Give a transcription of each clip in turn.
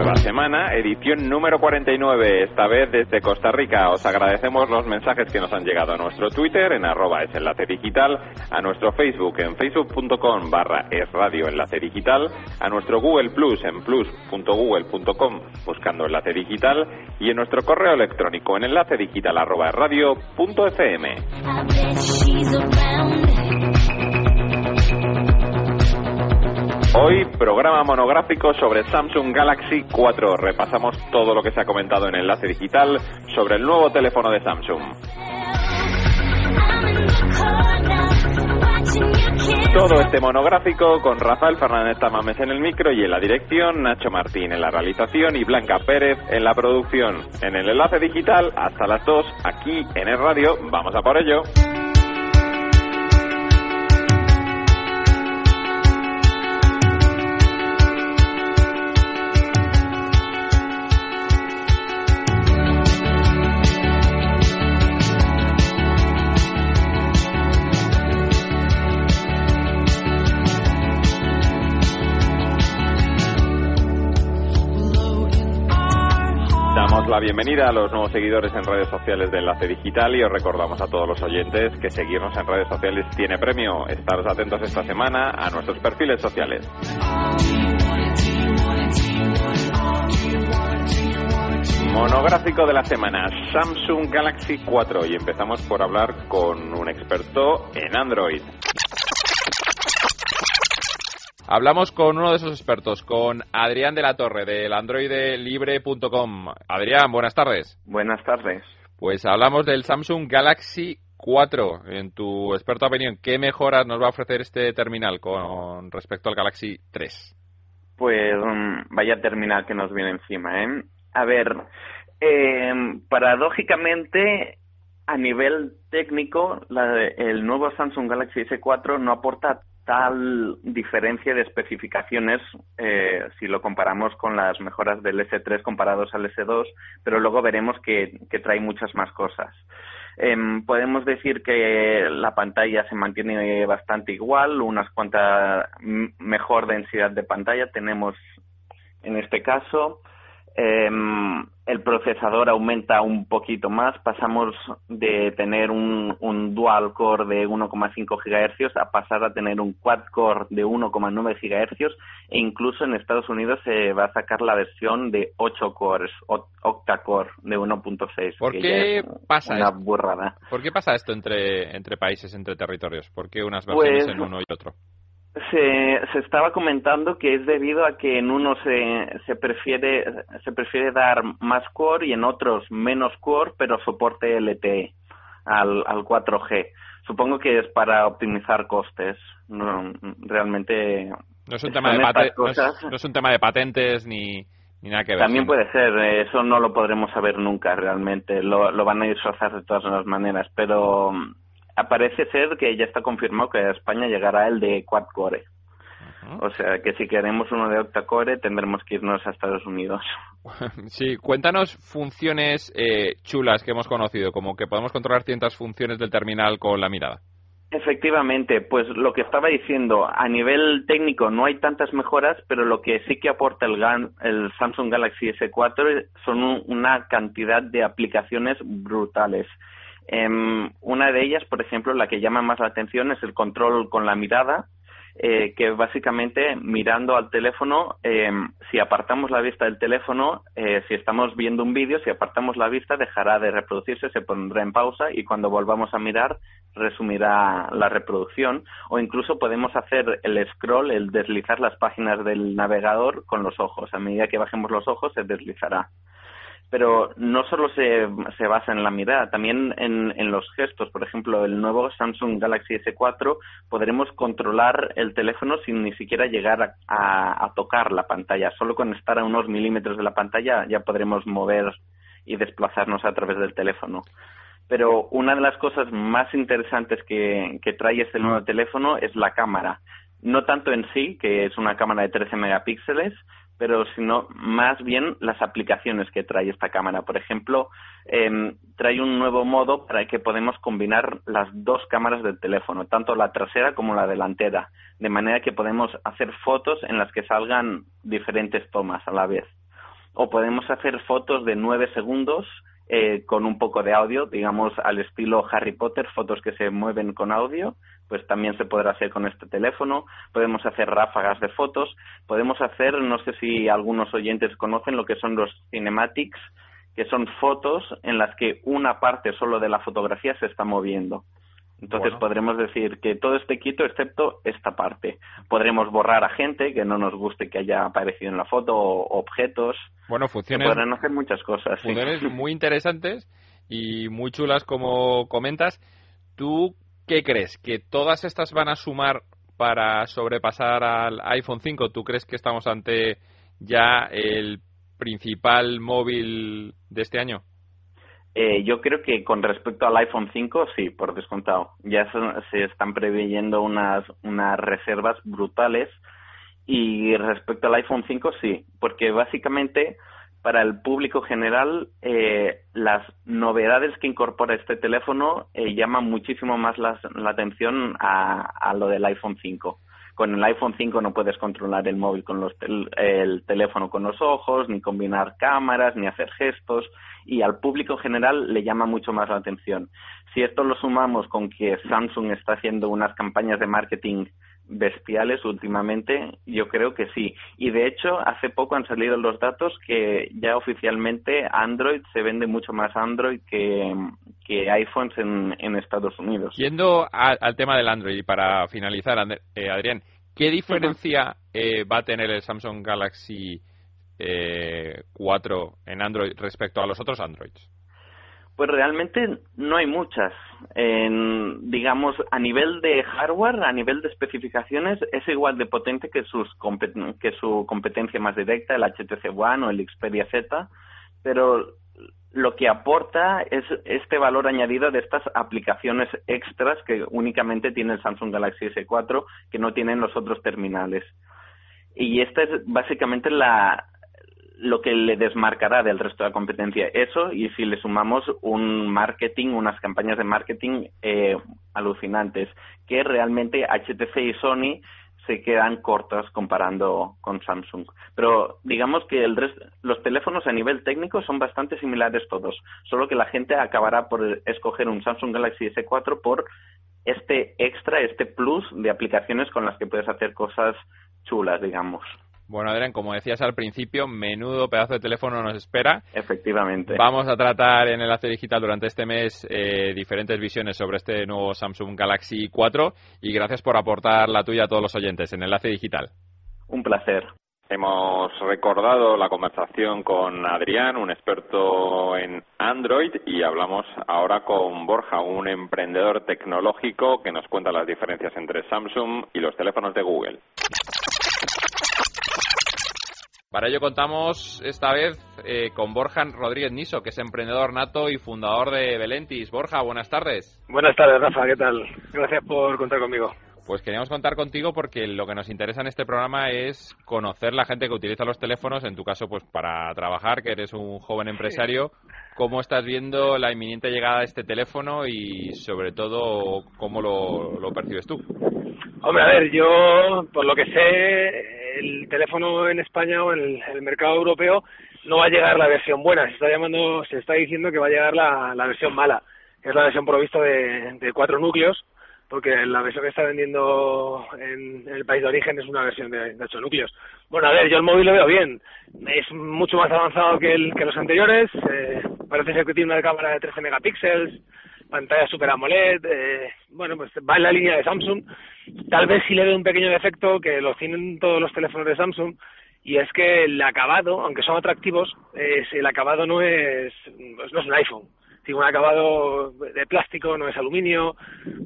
Nueva semana, edición número 49, esta vez desde Costa Rica. Os agradecemos los mensajes que nos han llegado a nuestro Twitter en arroba es enlace digital, a nuestro Facebook en facebook.com barra es radio enlace digital, a nuestro Google Plus en plus.google.com buscando enlace digital y en nuestro correo electrónico en enlace digital arroba radio punto fm. Hoy programa monográfico sobre Samsung Galaxy 4. Repasamos todo lo que se ha comentado en Enlace Digital sobre el nuevo teléfono de Samsung. Todo este monográfico con Rafael Fernández Tamames en el micro y en la dirección, Nacho Martín en la realización y Blanca Pérez en la producción. En el enlace digital, hasta las 2, aquí en el radio. Vamos a por ello. La bienvenida a los nuevos seguidores en redes sociales de Enlace Digital y os recordamos a todos los oyentes que seguirnos en redes sociales tiene premio. Estaros atentos esta semana a nuestros perfiles sociales. Monográfico de la semana, Samsung Galaxy 4 y empezamos por hablar con un experto en Android. Hablamos con uno de esos expertos, con Adrián de la Torre, del androidelibre.com. Adrián, buenas tardes. Buenas tardes. Pues hablamos del Samsung Galaxy 4. En tu experta opinión, ¿qué mejoras nos va a ofrecer este terminal con respecto al Galaxy 3? Pues um, vaya terminal que nos viene encima, ¿eh? A ver, eh, paradójicamente, a nivel técnico, la, el nuevo Samsung Galaxy S4 no aporta tal diferencia de especificaciones eh, si lo comparamos con las mejoras del S3 comparados al S2, pero luego veremos que, que trae muchas más cosas. Eh, podemos decir que la pantalla se mantiene bastante igual, unas cuantas mejor densidad de pantalla tenemos en este caso. Eh, el procesador aumenta un poquito más, pasamos de tener un, un dual core de 1,5 GHz a pasar a tener un quad core de 1,9 GHz e incluso en Estados Unidos se va a sacar la versión de 8 cores, octa-core de 1.6. ¿Por qué pasa una burrada. ¿Por qué pasa esto entre, entre países, entre territorios? ¿Por qué unas versiones Pues, en uno y otro? Se, se estaba comentando que es debido a que en uno se, se prefiere se prefiere dar más core y en otros menos core, pero soporte LTE al, al 4G. Supongo que es para optimizar costes. No, realmente No es un tema, de, pate- no es- cosas. no es un tema de patentes ni, ni nada que ver. También puede ser, eso no lo podremos saber nunca realmente, lo, lo van a disfrazar de todas las maneras, pero parece ser que ya está confirmado que a España llegará el de quad core. O sea que si queremos uno de octa-core tendremos que irnos a Estados Unidos. Sí, cuéntanos funciones eh, chulas que hemos conocido, como que podemos controlar ciertas funciones del terminal con la mirada. Efectivamente, pues lo que estaba diciendo, a nivel técnico no hay tantas mejoras, pero lo que sí que aporta el, Gan- el Samsung Galaxy S4 son un- una cantidad de aplicaciones brutales. Em, una de ellas, por ejemplo, la que llama más la atención es el control con la mirada, eh, que básicamente mirando al teléfono, em, si apartamos la vista del teléfono, eh, si estamos viendo un vídeo, si apartamos la vista dejará de reproducirse, se pondrá en pausa y cuando volvamos a mirar resumirá la reproducción o incluso podemos hacer el scroll, el deslizar las páginas del navegador con los ojos. A medida que bajemos los ojos se deslizará. Pero no solo se, se basa en la mirada, también en, en los gestos. Por ejemplo, el nuevo Samsung Galaxy S4 podremos controlar el teléfono sin ni siquiera llegar a, a- a tocar la pantalla. Solo con estar a unos milímetros de la pantalla ya podremos mover y desplazarnos a través del teléfono. Pero una de las cosas más interesantes que, que trae este nuevo teléfono es la cámara. No tanto en sí, que es una cámara de 13 megapíxeles, pero sino más bien las aplicaciones que trae esta cámara. Por ejemplo, eh, trae un nuevo modo para que podemos combinar las dos cámaras del teléfono, tanto la trasera como la delantera, de manera que podemos hacer fotos en las que salgan diferentes tomas a la vez. O podemos hacer fotos de nueve segundos eh, con un poco de audio, digamos al estilo Harry Potter, fotos que se mueven con audio, pues también se podrá hacer con este teléfono. Podemos hacer ráfagas de fotos. Podemos hacer, no sé si algunos oyentes conocen lo que son los cinematics, que son fotos en las que una parte solo de la fotografía se está moviendo. Entonces podremos decir que todo esté quieto excepto esta parte. Podremos borrar a gente que no nos guste que haya aparecido en la foto o objetos. Bueno, funciones. podrán hacer muchas cosas. Funciones muy interesantes y muy chulas como comentas. ¿Tú ¿qué crees? ¿Que todas estas van a sumar para sobrepasar al iPhone 5? ¿Tú crees que estamos ante ya el principal móvil de este año? Eh, yo creo que con respecto al iPhone 5, sí, por descontado. Ya se, están preveyendo unas, unas reservas brutales. Y respecto al iPhone 5, sí, porque básicamente para el público general, eh, las novedades que incorpora este teléfono eh, llaman muchísimo más la, atención a, lo del iPhone 5. Con el iPhone 5 no puedes controlar el móvil con los el teléfono con los ojos, ni combinar cámaras, ni hacer gestos, y al público general le llama mucho más la atención. Si esto lo sumamos con que Samsung está haciendo unas campañas de marketing bestiales últimamente, yo creo que sí. Y de hecho, hace poco han salido los datos que ya oficialmente Android se vende mucho más Android que, que iPhones en, en Estados Unidos. Yendo al tema del Android, y para finalizar, eh, Adrián, ¿qué diferencia eh, va a tener el Samsung Galaxy eh, 4 en Android respecto a los otros Androids? Pues realmente no hay muchas. Digamos, a nivel de hardware, a nivel de especificaciones, es igual de potente que, sus que su competencia más directa, el HTC One o el Xperia Z, pero lo que aporta es este valor añadido de estas aplicaciones extras que únicamente tiene el Samsung Galaxy S4 que no tienen los otros terminales. Y esta es básicamente la, lo que le desmarcará del resto de la competencia. Eso, y si le sumamos un marketing, unas campañas de marketing eh, alucinantes, que realmente HTC y Sony se quedan cortas comparando con Samsung. Pero digamos que el los teléfonos a nivel técnico son bastante similares todos, solo que la gente acabará por escoger un Samsung Galaxy S4 por este extra, este plus de aplicaciones con las que puedes hacer cosas chulas, digamos. Bueno, Adrián, como decías al principio, menudo pedazo de teléfono nos espera. Efectivamente. Vamos a tratar en Enlace Digital durante este mes eh, diferentes visiones sobre este nuevo Samsung Galaxy 4 y gracias por aportar la tuya a todos los oyentes en Enlace Digital. Un placer. Hemos recordado la conversación con Adrián, un experto en Android, y hablamos ahora con Borja, un emprendedor tecnológico que nos cuenta las diferencias entre Samsung y los teléfonos de Google. Para ello contamos esta vez eh, con Borja Rodríguez Niso, que es emprendedor nato y fundador de Belentis. Borja, buenas tardes. Buenas tardes, Rafa, ¿qué tal? Gracias por contar conmigo. Pues queríamos contar contigo porque lo que nos interesa en este programa es conocer la gente que utiliza los teléfonos, en tu caso pues para trabajar, que eres un joven empresario, cómo estás viendo la inminente llegada de este teléfono y sobre todo cómo lo, lo percibes tú. Hombre, a ver, yo por lo que sé el teléfono en España o en el, mercado europeo no va a llegar la versión buena, se está llamando, se está diciendo que va a llegar la, versión mala, que es la versión provista de, cuatro núcleos, porque la versión que está vendiendo en, el país de origen es una versión de, de, ocho núcleos. Bueno, a ver, yo el móvil lo veo bien, es mucho más avanzado que, el, que los anteriores, eh, parece ser que tiene una cámara de 13 megapíxeles, pantalla Super AMOLED, eh, bueno, pues va en la línea de Samsung. Tal vez sí le dé un pequeño defecto que lo tienen todos los teléfonos de Samsung, y es que el acabado, aunque son atractivos, es, el acabado no es, pues no es un iPhone. Tiene un acabado de plástico, no es aluminio.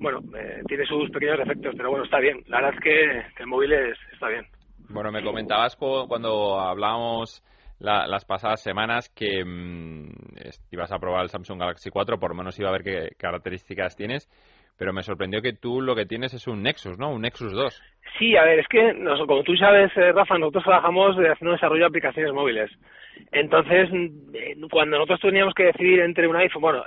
Bueno, eh, tiene sus pequeños defectos, pero bueno, está bien. La verdad es que, el móvil es, está bien. Bueno, me comentabas cuando hablábamos las pasadas semanas que mm, ibas a probar el Samsung Galaxy 4, por lo menos iba a ver qué características tienes, pero me sorprendió que tú lo que tienes es un Nexus, ¿no? Un Nexus 2. Sí, a ver, es que, como tú sabes, eh, Rafa, nosotros trabajamos haciendo desarrollo de aplicaciones móviles. Entonces, mm, cuando nosotros teníamos que decidir entre un iPhone, bueno,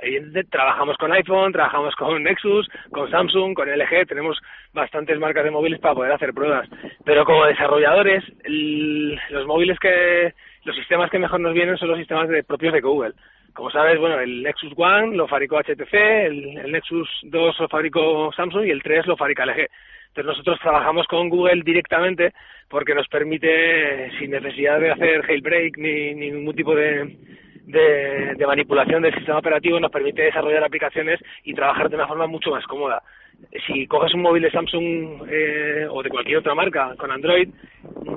trabajamos con iPhone, trabajamos con Nexus, con Samsung, con LG, tenemos bastantes marcas de móviles para poder hacer pruebas. Pero como desarrolladores, los móviles que, los sistemas que mejor nos vienen son los sistemas de, propios de Google. Como sabes, bueno, el Nexus One lo fabricó HTC, el, el Nexus 2 lo fabricó Samsung y el 3 lo fabrica LG. Entonces nosotros trabajamos con Google directamente porque nos permite, sin necesidad de hacer jailbreak ni, ningún tipo de, de, manipulación del sistema operativo, nos permite desarrollar aplicaciones y trabajar de una forma mucho más cómoda. Si coges un móvil de Samsung eh, o de cualquier otra marca con Android,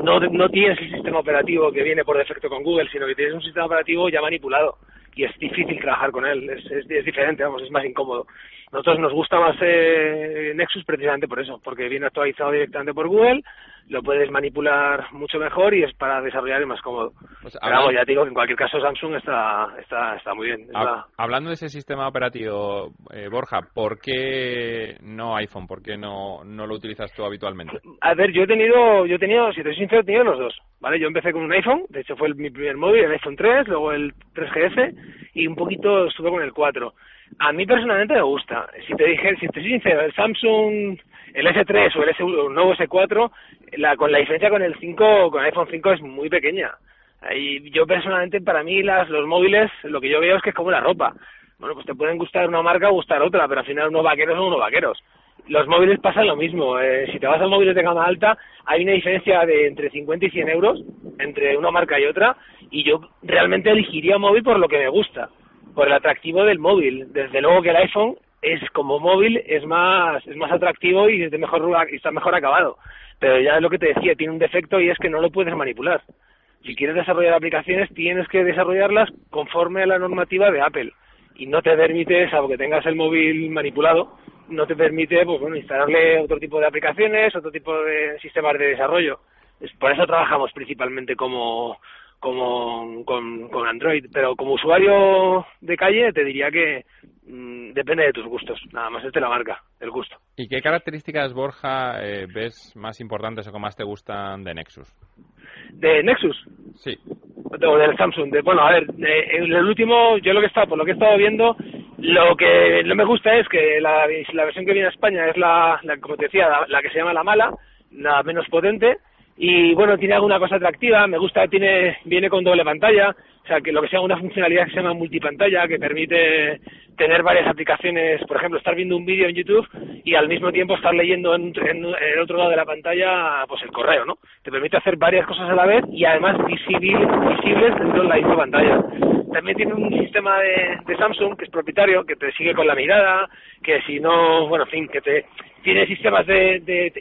no, no tienes el sistema operativo que viene por defecto con Google, sino que tienes un sistema operativo ya manipulado y es difícil trabajar con él, es, es, diferente, vamos, es más incómodo. Nosotros nos gusta más eh, Nexus precisamente por eso, porque viene actualizado directamente por Google, lo puedes manipular mucho mejor y es para desarrollar y más cómodo. Pues Pero ya digo que en cualquier caso Samsung está, está, está muy bien. Hablando de ese sistema operativo, eh, Borja, ¿por qué no iPhone? ¿Por qué no, no lo utilizas tú habitualmente? A ver, yo he tenido, yo he tenido, si te soy sincero, he tenido los dos. ¿vale? Yo empecé con un iPhone, de hecho fue mi primer móvil, el iPhone 3, luego el 3GS y un poquito estuve con el 4. A mí personalmente me gusta. Si te dije, si te soy sincero, el Samsung, el S3 o el, S, nuevo S4, la, con la diferencia con el 5, con el iPhone 5 es muy pequeña. Y yo personalmente, para mí, las, los móviles, lo que yo veo es que es como la ropa. Bueno, pues te pueden gustar una marca o gustar otra, pero al final unos vaqueros son unos vaqueros. Los móviles pasan lo mismo. Eh, si te vas a móviles de gama alta, hay una diferencia de entre 50 y 100 euros entre una marca y otra, y yo realmente elegiría un móvil por lo que me gusta por el atractivo del móvil. Desde luego que el iPhone es como móvil es más es más atractivo y es de mejor está mejor acabado. Pero ya es lo que te decía, tiene un defecto y es que no lo puedes manipular. Si quieres desarrollar aplicaciones, tienes que desarrollarlas conforme a la normativa de Apple y no te permite, salvo que tengas el móvil manipulado, no te permite pues bueno, instalarle otro tipo de aplicaciones, otro tipo de sistemas de desarrollo. Por eso trabajamos principalmente como como con, con Android, pero como usuario de calle te diría que mm, depende de tus gustos, nada más es de la marca, el gusto. ¿Y qué características, Borja, eh, ves más importantes o que más te gustan de Nexus? ¿De Nexus? Sí. O del Samsung. De, bueno, a ver, en el último, yo lo que está, por lo que he estado viendo, lo que no me gusta es que la, la versión que viene a España es la, la como te decía, la que se llama la mala, la menos potente, y bueno, tiene alguna cosa atractiva, me gusta, tiene, viene con doble pantalla, o sea, que lo que sea una funcionalidad que se llama multipantalla, que permite tener varias aplicaciones, por ejemplo, estar viendo un vídeo en YouTube y al mismo tiempo estar leyendo en, el otro lado de la pantalla, pues el correo, ¿no? Te permite hacer varias cosas a la vez y además visibles, visibles dentro de la misma pantalla. También tiene un sistema de, de Samsung que es propietario, que te sigue con la mirada, que si no, bueno, en fin, que te tiene sistemas de, de,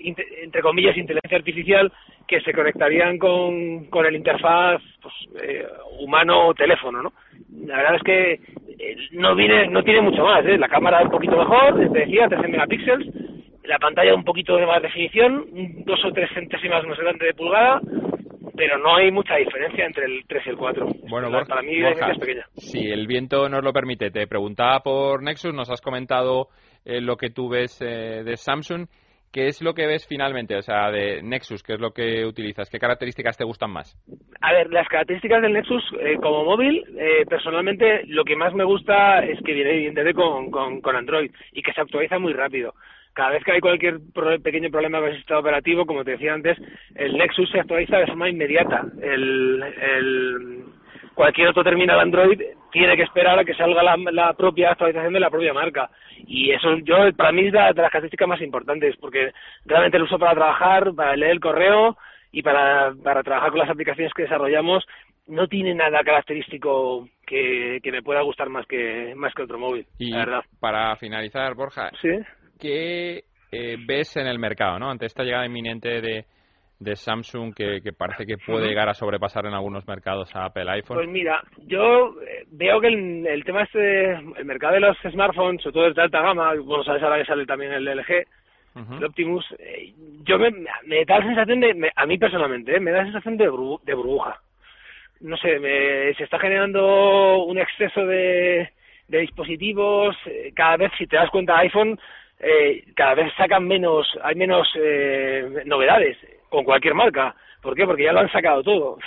entre comillas, inteligencia artificial que se conectarían con, con el interfaz pues, eh, humano-teléfono, ¿no? La verdad es que eh, no viene, no tiene mucho más, ¿eh? La cámara un poquito mejor, te decía, 13 megapíxeles, la pantalla un poquito de más definición, dos o tres centésimas más grande de pulgada, pero no hay mucha diferencia entre el 3 y el 4. Bueno, para mí es pequeña. Si el viento nos lo permite, te preguntaba por Nexus, nos has comentado eh, lo que tú ves eh, de Samsung. ¿Qué es lo que ves finalmente? O sea, de Nexus, ¿qué es lo que utilizas? ¿Qué características te gustan más? A ver, las características del Nexus eh, como móvil, personalmente lo que más me gusta es que viene evidentemente con, con, con Android y que se actualiza muy rápido cada vez que hay cualquier pequeño problema con el sistema operativo, como te decía antes, el Nexus se actualiza de forma inmediata. El, cualquier otro terminal Android tiene que esperar a que salga la, propia actualización de la propia marca. Y eso yo para mí es de, las características más importantes, porque realmente lo uso para trabajar, para leer el correo y para, para trabajar con las aplicaciones que desarrollamos no tiene nada característico que, que me pueda gustar más que más que otro móvil, y la verdad. Para finalizar, Borja, ¿Sí? ¿qué eh, ves en el mercado, ¿no? Ante esta llegada inminente de, de Samsung que, parece que puede llegar a sobrepasar en algunos mercados a Apple iPhone? Pues mira, yo eh, veo que el, tema este, el mercado de los smartphones, sobre todo de alta gama, bueno, sabes ahora que sale también el LG, el Optimus, eh, yo me, da la sensación de, a mí personalmente, me da la sensación de, de burbuja. no sé, se está generando un exceso de, de dispositivos. Eh, cada vez, si te das cuenta, iPhone eh, cada vez sacan menos, hay menos eh, novedades con cualquier marca. ¿Por qué? Porque ya lo han sacado todo.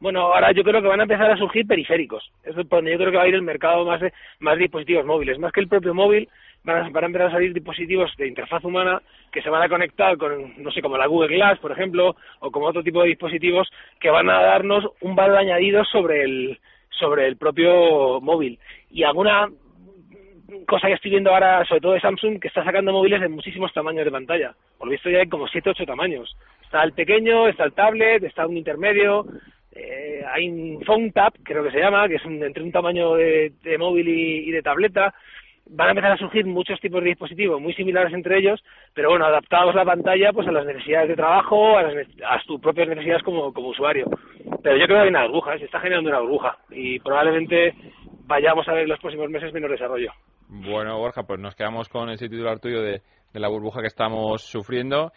Bueno, ahora yo creo que van a empezar a surgir periféricos. Eso es donde yo creo que va a ir el mercado más de más dispositivos móviles. Más que el propio móvil, van a, van a empezar a salir dispositivos de interfaz humana que se van a conectar con, no sé, como la Google Glass, por ejemplo, o como otro tipo de dispositivos que van a darnos un valor añadido sobre el, sobre el propio móvil. Y alguna cosa que estoy viendo ahora, sobre todo de Samsung, que está sacando móviles de muchísimos tamaños de pantalla. Por lo visto ya hay como 7 8 tamaños. Está el pequeño, está el tablet, está un intermedio, eh, hay un Phone Tab, creo que se llama, que es entre un tamaño de, móvil y, de tableta. Van a empezar a surgir muchos tipos de dispositivos muy similares entre ellos, pero bueno, adaptados la pantalla pues a las necesidades de trabajo, a, las, a tus propias necesidades como, como usuario. Pero yo creo que hay una burbuja, se está generando una burbuja y probablemente vayamos a ver en los próximos meses menos desarrollo. Bueno, Borja, pues nos quedamos con ese titular tuyo de, la burbuja que estamos sufriendo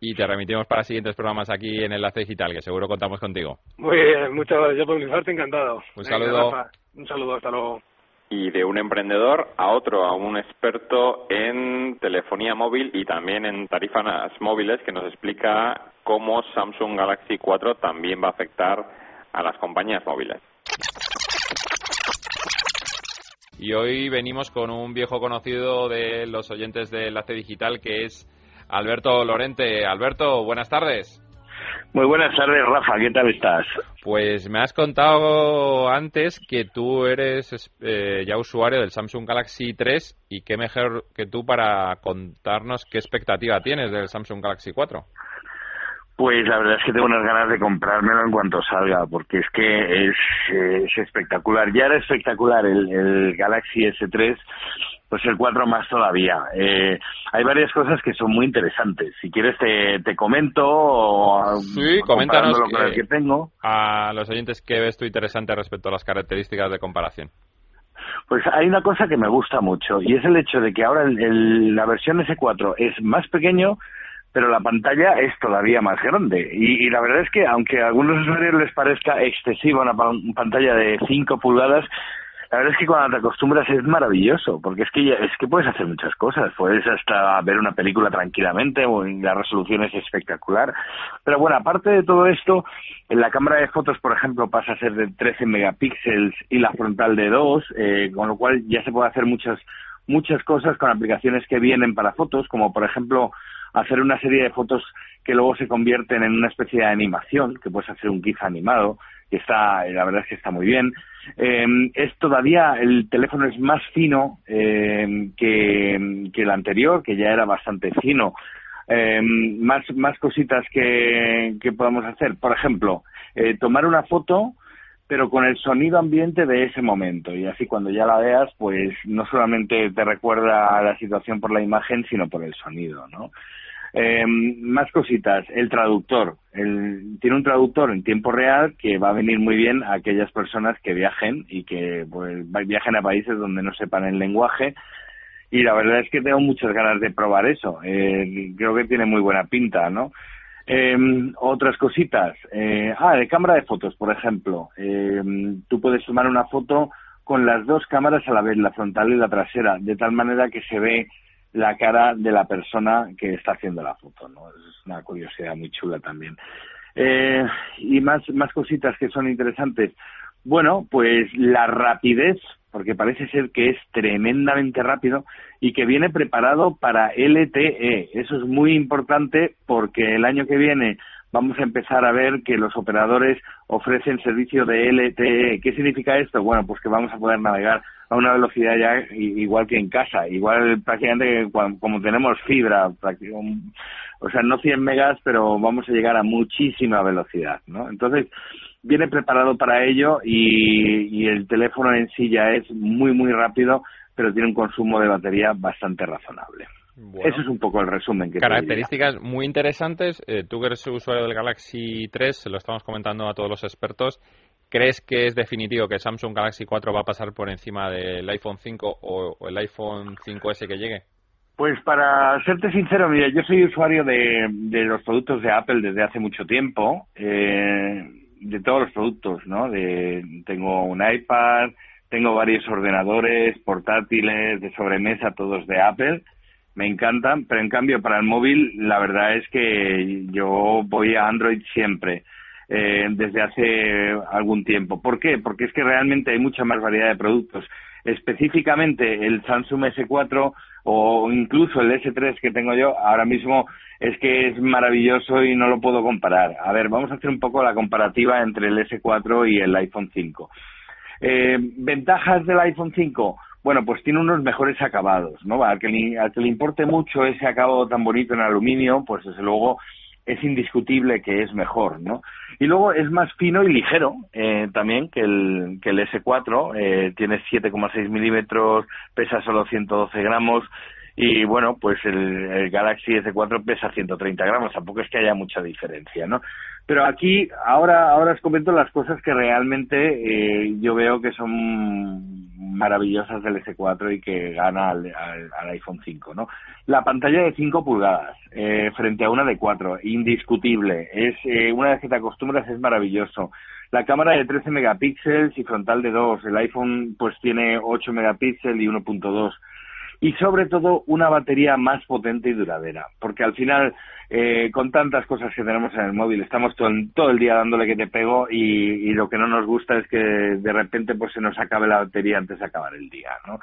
y te remitimos para siguientes programas aquí en Enlace Digital, que seguro contamos contigo. Muy bien, muchas gracias. Yo por mi parte encantado. Un saludo. un saludo, hasta luego. Y de un emprendedor a otro, a un experto en telefonía móvil y también en tarifas móviles, que nos explica cómo Samsung Galaxy 4 también va a afectar a las compañías móviles. Y hoy venimos con un viejo conocido de los oyentes de Enlace Digital que es Alberto Lorente. Alberto, buenas tardes. Muy buenas tardes, Rafa. ¿Qué tal estás? Pues me has contado antes que tú eres eh, ya usuario del Samsung Galaxy 3 y qué mejor que tú para contarnos qué expectativa tienes del Samsung Galaxy 4. Pues la verdad es que tengo unas ganas de comprármelo en cuanto salga, porque es que es, espectacular. Ya era espectacular el, Galaxy S3, pues el 4 más todavía. Eh, hay varias cosas que son muy interesantes. Si quieres te, te comento. Sí, coméntanos que, que tengo. a los oyentes qué ves tú interesante respecto a las características de comparación. Pues hay una cosa que me gusta mucho y es el hecho de que ahora el, la versión S4 es más pequeño pero la pantalla es todavía más grande. Y, la verdad es que, aunque a algunos usuarios les parezca excesiva una, pantalla de 5 pulgadas, la verdad es que cuando te acostumbras es maravilloso, porque es que es que puedes hacer muchas cosas, puedes hasta ver una película tranquilamente, o la resolución es espectacular. Pero bueno, aparte de todo esto, en la cámara de fotos, por ejemplo, pasa a ser de 13 megapíxeles y la frontal de 2, eh, con lo cual ya se puede hacer muchas muchas cosas con aplicaciones que vienen para fotos, como por ejemplo hacer una serie de fotos que luego se convierten en una especie de animación, que puedes hacer un GIF animado, que está, la verdad es que está muy bien. Eh, es todavía, el teléfono es más fino eh, que, que el anterior, que ya era bastante fino. Eh, más, más cositas que, que podamos hacer. Por ejemplo, tomar una foto pero con el sonido ambiente de ese momento. Y así cuando ya la veas, pues no solamente te recuerda la situación por la imagen, sino por el sonido, ¿no? Eh, más cositas, el traductor. El, tiene un traductor en tiempo real que va a venir muy bien a aquellas personas que viajen y que pues, viajen a países donde no sepan el lenguaje. Y la verdad es que tengo muchas ganas de probar eso. Eh, creo que tiene muy buena pinta, ¿no? Eh, otras cositas. Eh, ah, de cámara de fotos, por ejemplo. Eh, tú puedes tomar una foto con las dos cámaras a la vez, la frontal y la trasera, de tal manera que se ve la cara de la persona que está haciendo la foto, ¿no? Es una curiosidad muy chula también. Eh, y más, más cositas que son interesantes. Bueno, pues la rapidez, porque parece ser que es tremendamente rápido y que viene preparado para LTE. Eso es muy importante porque el año que viene vamos a empezar a ver que los operadores ofrecen servicio de LTE. ¿Qué significa esto? Bueno, pues que vamos a poder navegar a una velocidad ya igual que en casa, igual prácticamente como tenemos fibra, o sea, no 100 megas, pero vamos a llegar a muchísima velocidad, ¿no? Entonces, viene preparado para ello y, el teléfono en sí ya es muy, muy rápido, pero tiene un consumo de batería bastante razonable. Eso es un poco el resumen que Características muy interesantes. Eh, tú que eres usuario del Galaxy 3, se lo estamos comentando a todos los expertos. ¿Crees que es definitivo que Samsung Galaxy 4 va a pasar por encima del iPhone 5 o, el iPhone 5S que llegue? Pues para serte sincero, mira, yo soy usuario de, los productos de Apple desde hace mucho tiempo. Eh, de todos los productos, ¿no? De, tengo un iPad, tengo varios ordenadores portátiles de sobremesa, todos de Apple. Me encantan, pero en cambio para el móvil la verdad es que yo voy a Android siempre. Eh, desde hace algún tiempo. ¿Por qué? Porque es que realmente hay mucha más variedad de productos. Específicamente el Samsung S4 o incluso el S3 que tengo yo ahora mismo es que es maravilloso y no lo puedo comparar. A ver, vamos a hacer un poco la comparativa entre el S4 y el iPhone 5. Eh, ventajas del iPhone 5. Bueno, pues tiene unos mejores acabados, ¿no? Al que, le, al que le importe mucho ese acabado tan bonito en aluminio, pues desde luego es indiscutible que es mejor, ¿no? Y luego es más fino y ligero eh, también que el, que el S4, eh, tiene 7,6 milímetros, pesa solo 112 gramos, y bueno, pues el, Galaxy S4 pesa 130 gramos, tampoco es que haya mucha diferencia, ¿no? Pero aquí, ahora, ahora os comento las cosas que realmente eh, yo veo que son maravillosas del S4 y que gana al, iPhone 5, ¿no? La pantalla de 5 pulgadas eh, frente a una de 4, indiscutible. Es, eh, una vez que te acostumbras es maravilloso. La cámara de 13 megapíxeles y frontal de 2. El iPhone pues tiene 8 megapíxeles y 1.2 y sobre todo una batería más potente y duradera, porque al final eh, con tantas cosas que tenemos en el móvil estamos todo, todo el día dándole que te pego y, y, lo que no nos gusta es que de repente pues se nos acabe la batería antes de acabar el día, ¿no?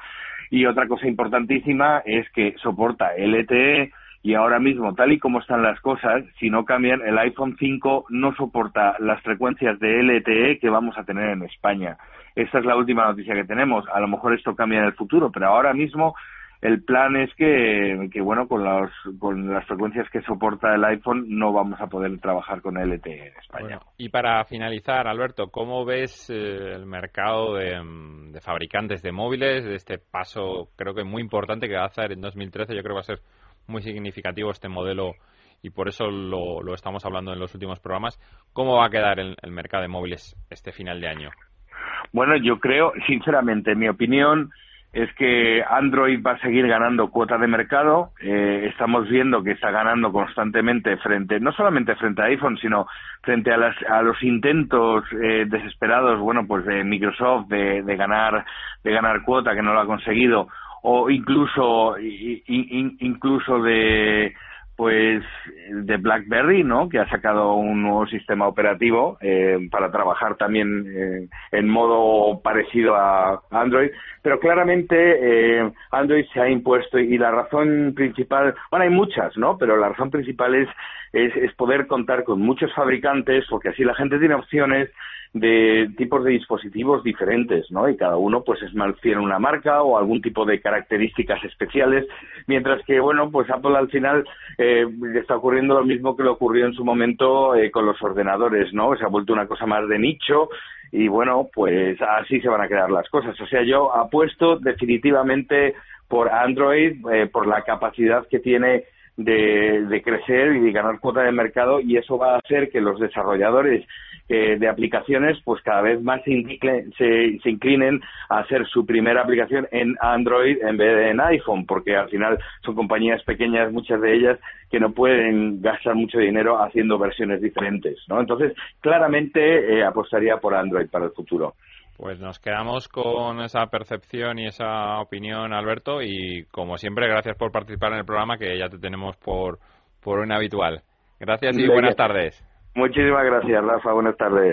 Y otra cosa importantísima es que soporta LTE y ahora mismo, tal y como están las cosas, si no cambian, el iPhone 5 no soporta las frecuencias de LTE que vamos a tener en España. Esta es la última noticia que tenemos. A lo mejor esto cambia en el futuro, pero ahora mismo el plan es que, que bueno, con, los, con las frecuencias que soporta el iPhone no vamos a poder trabajar con LTE en España. y para finalizar, Alberto, ¿cómo ves eh, el mercado de, fabricantes de móviles, de este paso creo que muy importante que va a hacer en 2013? Yo creo que va a ser muy significativo este modelo y por eso lo, lo estamos hablando en los últimos programas. ¿Cómo va a quedar el, el mercado de móviles este final de año? Bueno, yo creo, sinceramente, en mi opinión, es que Android va a seguir ganando cuota de mercado. Eh, estamos viendo que está ganando constantemente frente, no solamente frente a iPhone, sino frente a, las, a los intentos eh, desesperados, bueno, pues de Microsoft de, de ganar, de ganar cuota que no lo ha conseguido, o incluso, incluso de pues de BlackBerry, ¿no? Que ha sacado un nuevo sistema operativo eh, para trabajar también eh, en modo parecido a Android, pero claramente eh, Android se ha impuesto y la razón principal, bueno, hay muchas, ¿no? Pero la razón principal es, es, es poder contar con muchos fabricantes, porque así la gente tiene opciones de tipos de dispositivos diferentes, ¿no? Y cada uno, pues, es fiel a una marca o algún tipo de características especiales, mientras que, bueno, pues Apple al final eh, está ocurriendo lo mismo que le ocurrió en su momento eh, con los ordenadores, ¿no? Se ha vuelto una cosa más de nicho y, bueno, pues así se van a quedar las cosas. O sea, yo apuesto definitivamente por Android, eh, por la capacidad que tiene de, de, crecer y de ganar cuota de mercado y eso va a hacer que los desarrolladores eh, de aplicaciones pues cada vez más se, se, inclinen a hacer su primera aplicación en Android en vez de en iPhone porque al final son compañías pequeñas muchas de ellas que no pueden gastar mucho dinero haciendo versiones diferentes ¿no? entonces claramente eh, apostaría por Android para el futuro pues nos quedamos con esa percepción y esa opinión, Alberto, y como siempre, gracias por participar en el programa, que ya te tenemos por, por un habitual. Gracias y buenas tardes. Muchísimas gracias, Rafa. Buenas tardes.